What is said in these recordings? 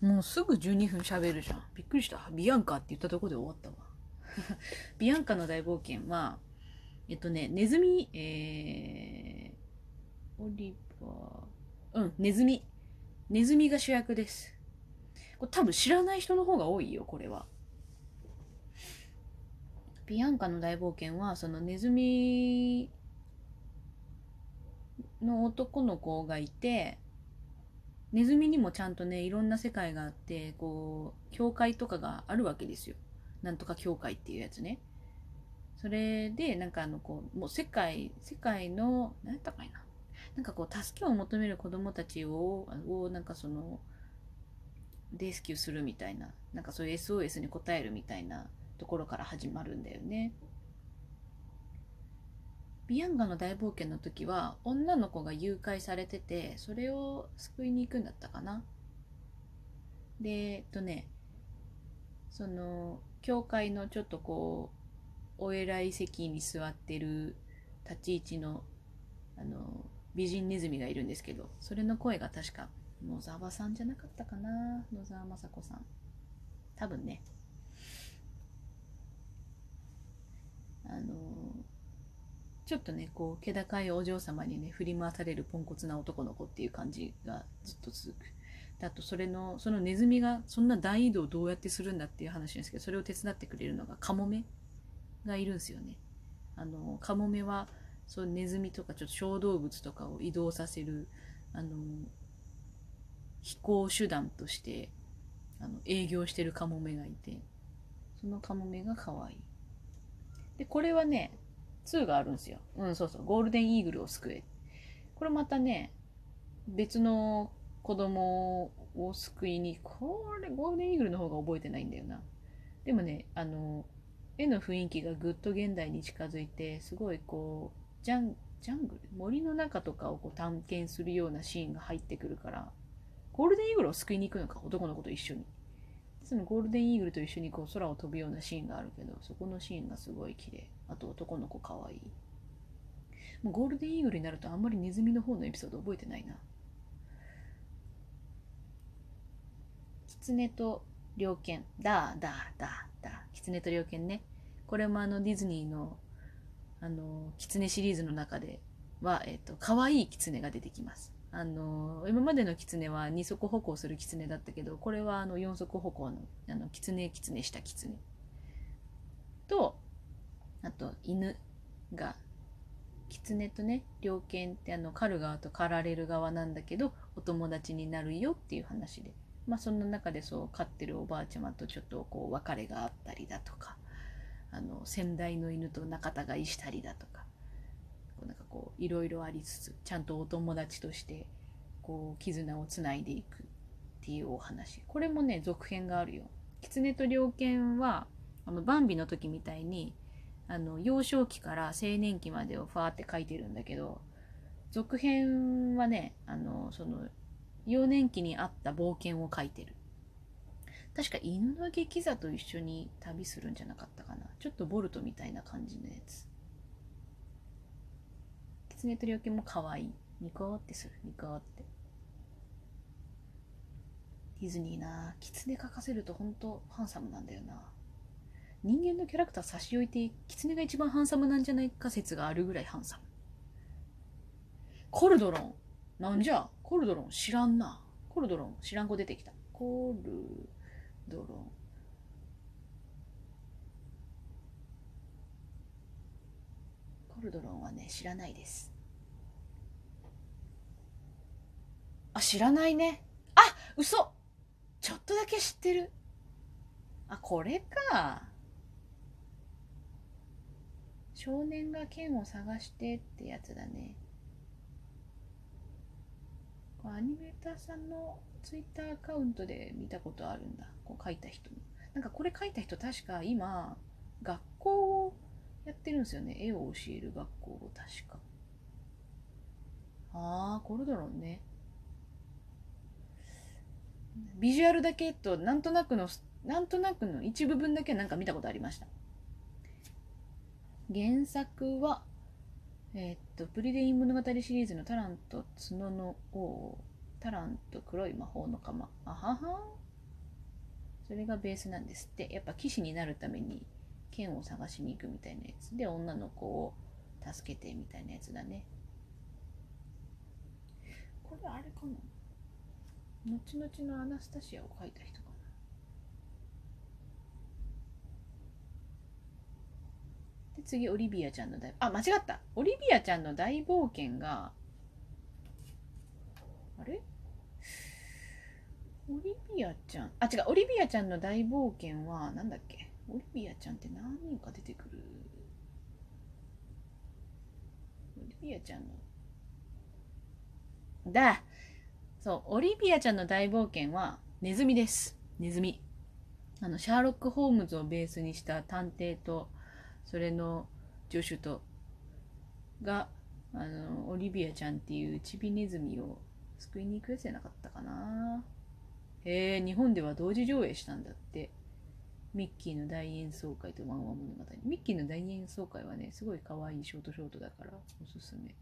もうすぐ12分喋るじゃん。びっくりした。ビアンカって言ったとこで終わったわ。ビアンカの大冒険は、えっとね、ネズミ、えー、オリバー、うん、ネズミ。ネズミが主役です。これ多分知らない人の方が多いよ、これは。ビアンカの大冒険は、そのネズミの男の子がいて、ネズミにもちゃんとねいろんな世界があってこう教会とかがあるわけですよ。なんとか教会っていうやつね。それでなんかあのこうもう世界世界の何やったかいな。なんかこう助けを求める子供たちををなんかそのレスキューするみたいな。なんかそういう SOS に応えるみたいなところから始まるんだよね。ビアンガの大冒険の時は女の子が誘拐されててそれを救いに行くんだったかな。でえっとねその教会のちょっとこうお偉い席に座ってる立ち位置のあの美人ネズミがいるんですけどそれの声が確か野沢さんじゃなかったかな野沢雅子さん。多分ね。あのちょっとねこう気高いお嬢様にね振り回されるポンコツな男の子っていう感じがずっと続く。あとそれのそのネズミがそんな大移動どうやってするんだっていう話なんですけどそれを手伝ってくれるのがカモメがいるんですよね。あのカモメはそうネズミとかちょっと小動物とかを移動させるあの飛行手段としてあの営業してるカモメがいてそのカモメが可愛い。でこれはね2があるんですよ。うん、そうそう。ゴールデンイーグルを救え。これまたね、別の子供を救いに、これ、ゴールデンイーグルの方が覚えてないんだよな。でもね、あの、絵の雰囲気がぐっと現代に近づいて、すごいこう、ジャン、ジャングル？森の中とかをこう探検するようなシーンが入ってくるから、ゴールデンイーグルを救いに行くのか、男の子と一緒に。そのゴールデンイーグルと一緒にこう空を飛ぶようなシーンがあるけど、そこのシーンがすごい綺麗。あと男の子かわいい。もうゴールデンイーグルになるとあんまりネズミの方のエピソード覚えてないな。狐と猟犬。だーだーだーだー。狐と猟犬ね。これもあのディズニーのあの、狐シリーズの中では、えっ、ー、と、可愛い狐が出てきます。あの、今までの狐は二足歩行する狐だったけど、これはあの四足歩行の、あの、狐狐した狐。と、あと犬が狐とね猟犬ってあの狩る側と狩られる側なんだけどお友達になるよっていう話でまあそんな中でそう飼ってるおばあちゃまとちょっとこう別れがあったりだとかあの先代の犬と仲違いしたりだとかなんかこういろいろありつつちゃんとお友達としてこう絆をつないでいくっていうお話。これもね続編があるよ。狐と猟犬はあのバンビの時みたいにあの幼少期から青年期までをファーって書いてるんだけど続編はねあのその幼年期にあった冒険を書いてる。確か犬の劇座と一緒に旅するんじゃなかったかな。ちょっとボルトみたいな感じのやつ。狐と猟犬も可愛い。ニコってする。ニコって。ディズニーな狐描かせると本当ハンサムなんだよな。人間のキャラクター差し置いて狐が一番ハンサムなんじゃないか説があるぐらいハンサム。コルドロンなんじゃ？コルドロン知らんな。コルドロン知らん子出てきた。コルドロン。ルドロンはね知らないですあ知らないねあ嘘ちょっとだけ知ってるあこれか少年が剣を探してってやつだね。アニメーターさんのツイッターアカウントで見たことあるんだ。こう書いた人。なんかこれ書いた人確か今、学校やってるんですよね。絵を教える学校を確か。ああ、コルドロンね。ビジュアルだけと、なんとなくの、なんとなくの一部分だけなんか見たことありました。原作は、えー、っと、プリデイン物語シリーズのタラント角の王、タラント黒い魔法の釜。あははそれがベースなんですってやっぱ騎士になるために剣を探しに行くみたいなやつで女の子を助けてみたいなやつだね。これあれかな？後々のアナスタシアを書いた人かな？で次オリビアちゃんの大あ間違った！オリビアちゃんの大冒険があれ？オリビアちゃん？あ違う。オリビアちゃんの大冒険はなんだっけ？オリビアちゃんって何人か出てくる？オリビアちゃんの。だ。そうオリビアちゃんの大冒険はネズミです。ネズミ。あのシャーロック・ホームズをベースにした探偵とそれの助手とがあのオリビアちゃんっていうチビネズミを救いに行くやつじゃなかったかな。へえ日本では同時上映したんだって。ミッキーの大演奏会とワンワン物語。ミッキーの大演奏会はねすごい可愛いショートショートだからおすすめ。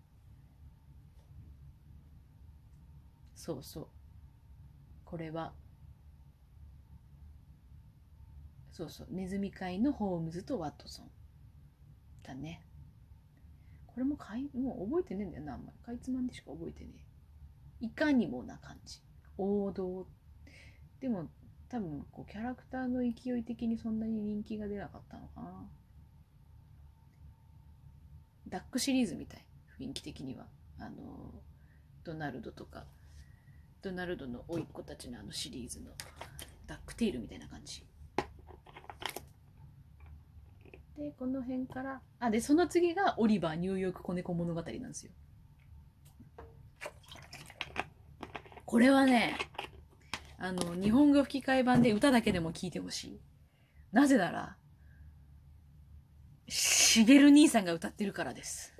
そうそう。これはそうそう。ネズミ界のホームズとワットソン。だね。これもかいもう覚えてねえんだよなあんまり。かいつまんでしか覚えてねえ。いかにもな感じ。王道。でも多分こうキャラクターの勢い的にそんなに人気が出なかったのかな。ダックシリーズみたい雰囲気的には。あのドナルドとかドナルドの甥っ子たちのあのシリーズのダックテイルみたいな感じ。でこの辺からあでその次がオリバーニューヨーク子猫物語なんですよ。これはねあの日本語吹き替え版で歌だけでも聴いてほしい。なぜならしげる兄さんが歌ってるからです。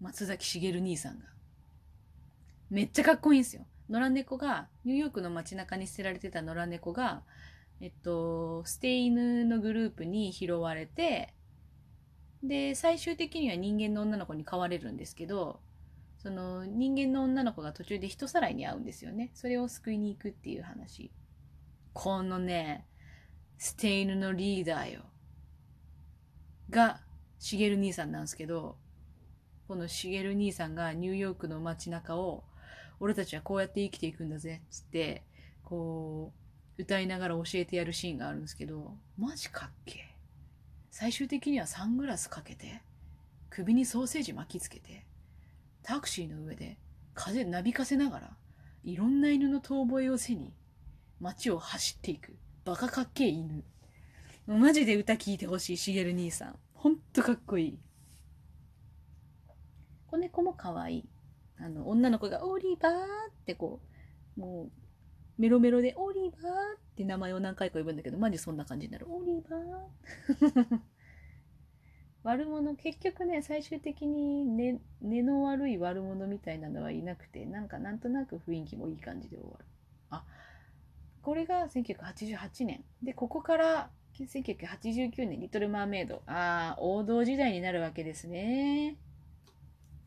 松崎しげる兄さんが。めっちゃかっこいいんですよ。野良猫がニューヨークの街中に捨てられてた野良猫がえっと捨て犬のグループに拾われてで最終的には人間の女の子に飼われるんですけどその人間の女の子が途中で人さらいに会うんですよね。それを救いに行くっていう話。このね捨て犬のリーダーよ。がしげる兄さんなんですけどこのしげる兄さんがニューヨークの街中を俺たちはこうやって生きていくんだぜっつってこう歌いながら教えてやるシーンがあるんですけどマジかっけ最終的にはサングラスかけて首にソーセージ巻きつけてタクシーの上で風なびかせながらいろんな犬の遠吠えを背に街を走っていくバカかっけえ犬。マジで歌聞いてほしいしげる兄さん。ほんとかっこいい。子猫も可愛い。あの女の子が「オリバー」ってこうもうメロメロで「オリバー」って名前を何回か呼ぶんだけどマジそんな感じになる「オリバー」悪者結局ね最終的に根、根の悪い悪者みたいなのはいなくてなんかなんとなく雰囲気もいい感じで終わる。あこれが1988年。でここから1989年「リトル・マーメイド」ああ王道時代になるわけですね。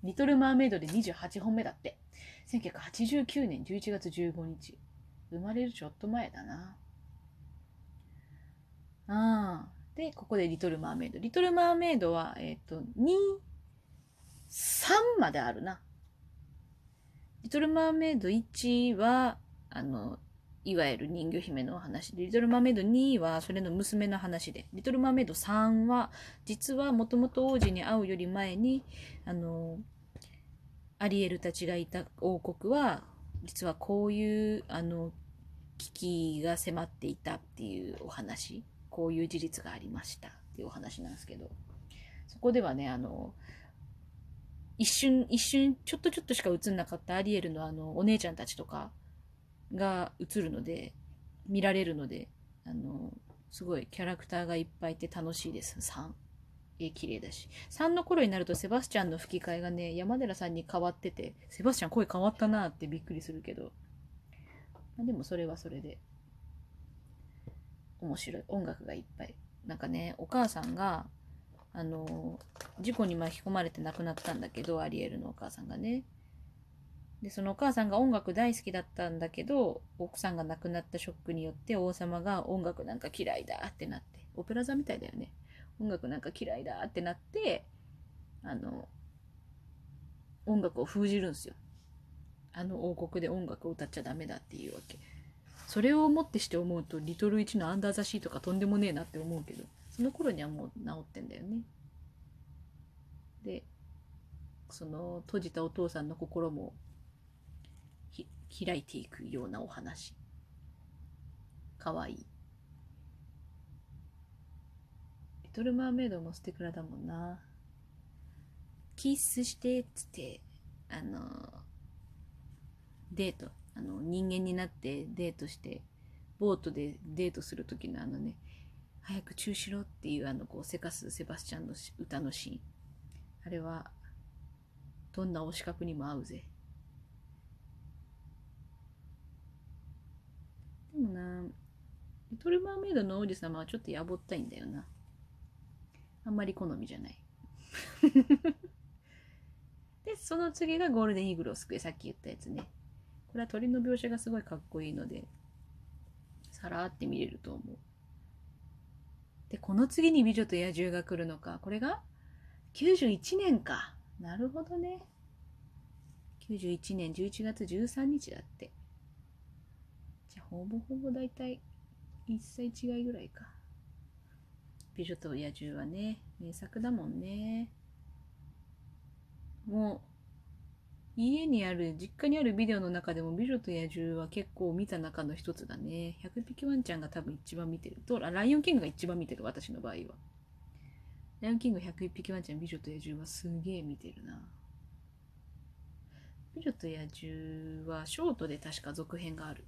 リトル・マーメイドで28本目だって。1989年11月15日。生まれるちょっと前だな。ああで、ここでリトル・マーメイド。リトル・マーメイドは、えっ、ー、と、2、3まであるな。リトル・マーメイド1は、あの、いわゆる人魚姫の話で、リトル・マーメイド2はそれの娘の話で、リトル・マーメイド3は、実はもともと王子に会うより前に、あの、アリエルたちがいた王国は、実はこういう、あの、危機が迫っていたっていうお話こういう事実がありましたっていうお話なんですけど、そこではね、あの、一瞬、一瞬、ちょっとちょっとしか映んなかったアリエルのあの、お姉ちゃんたちとかが映るので、見られるので、あの、すごいキャラクターがいっぱいいて楽しいです。3。絵綺麗だし。3の頃になるとセバスチャンの吹き替えがね、山寺さんに変わってて、セバスチャン声変わったなってびっくりするけど、ま、でもそれはそれで面白い。音楽がいっぱい。なんかねお母さんがあの事故に巻き込まれて亡くなったんだけどアリエルのお母さんがね。でそのお母さんが音楽大好きだったんだけど奥さんが亡くなったショックによって王様が音楽なんか嫌いだってなってオペラ座みたいだよね。音楽なんか嫌いだってなってあの音楽を封じるんですよ。あの王国で音楽を歌っちゃダメだっていうわけ。それをもってして思うとリトル1のアンダーザシーとかとんでもねえなって思うけどその頃にはもう治ってんだよね。でその閉じたお父さんの心も開いていくようなお話。かわい。いリトル・マーメイドもステクラだもんな。キスしてっつってあのデート。あの人間になってデートしてボートでデートする時のあのね早くチューしろっていうあのこうせかすセバスチャンの歌のシーン。あれはどんな推し角にも合うぜ。でもなリトル・マーメイドの王子様はちょっとやぼったいんだよな。あんまり好みじゃない。でその次がゴールデンイーグルを救いさっき言ったやつね。これは鳥の描写がすごいかっこいいのでさらって見れると思う。でこの次に美女と野獣が来るのか。これが91年か。なるほどね。91年11月13日だって。じゃほぼほぼだいたい1歳違いぐらいか。美女と野獣はね名作だもんね。もう家にある実家にあるビデオの中でも美女と野獣は結構見た中の一つだね。100匹ワンちゃんが多分一番見てる。とライオンキングが一番見てる私の場合は。ライオンキング101匹ワンちゃん美女と野獣はすげえ見てるな。美女と野獣はショートで確か続編がある。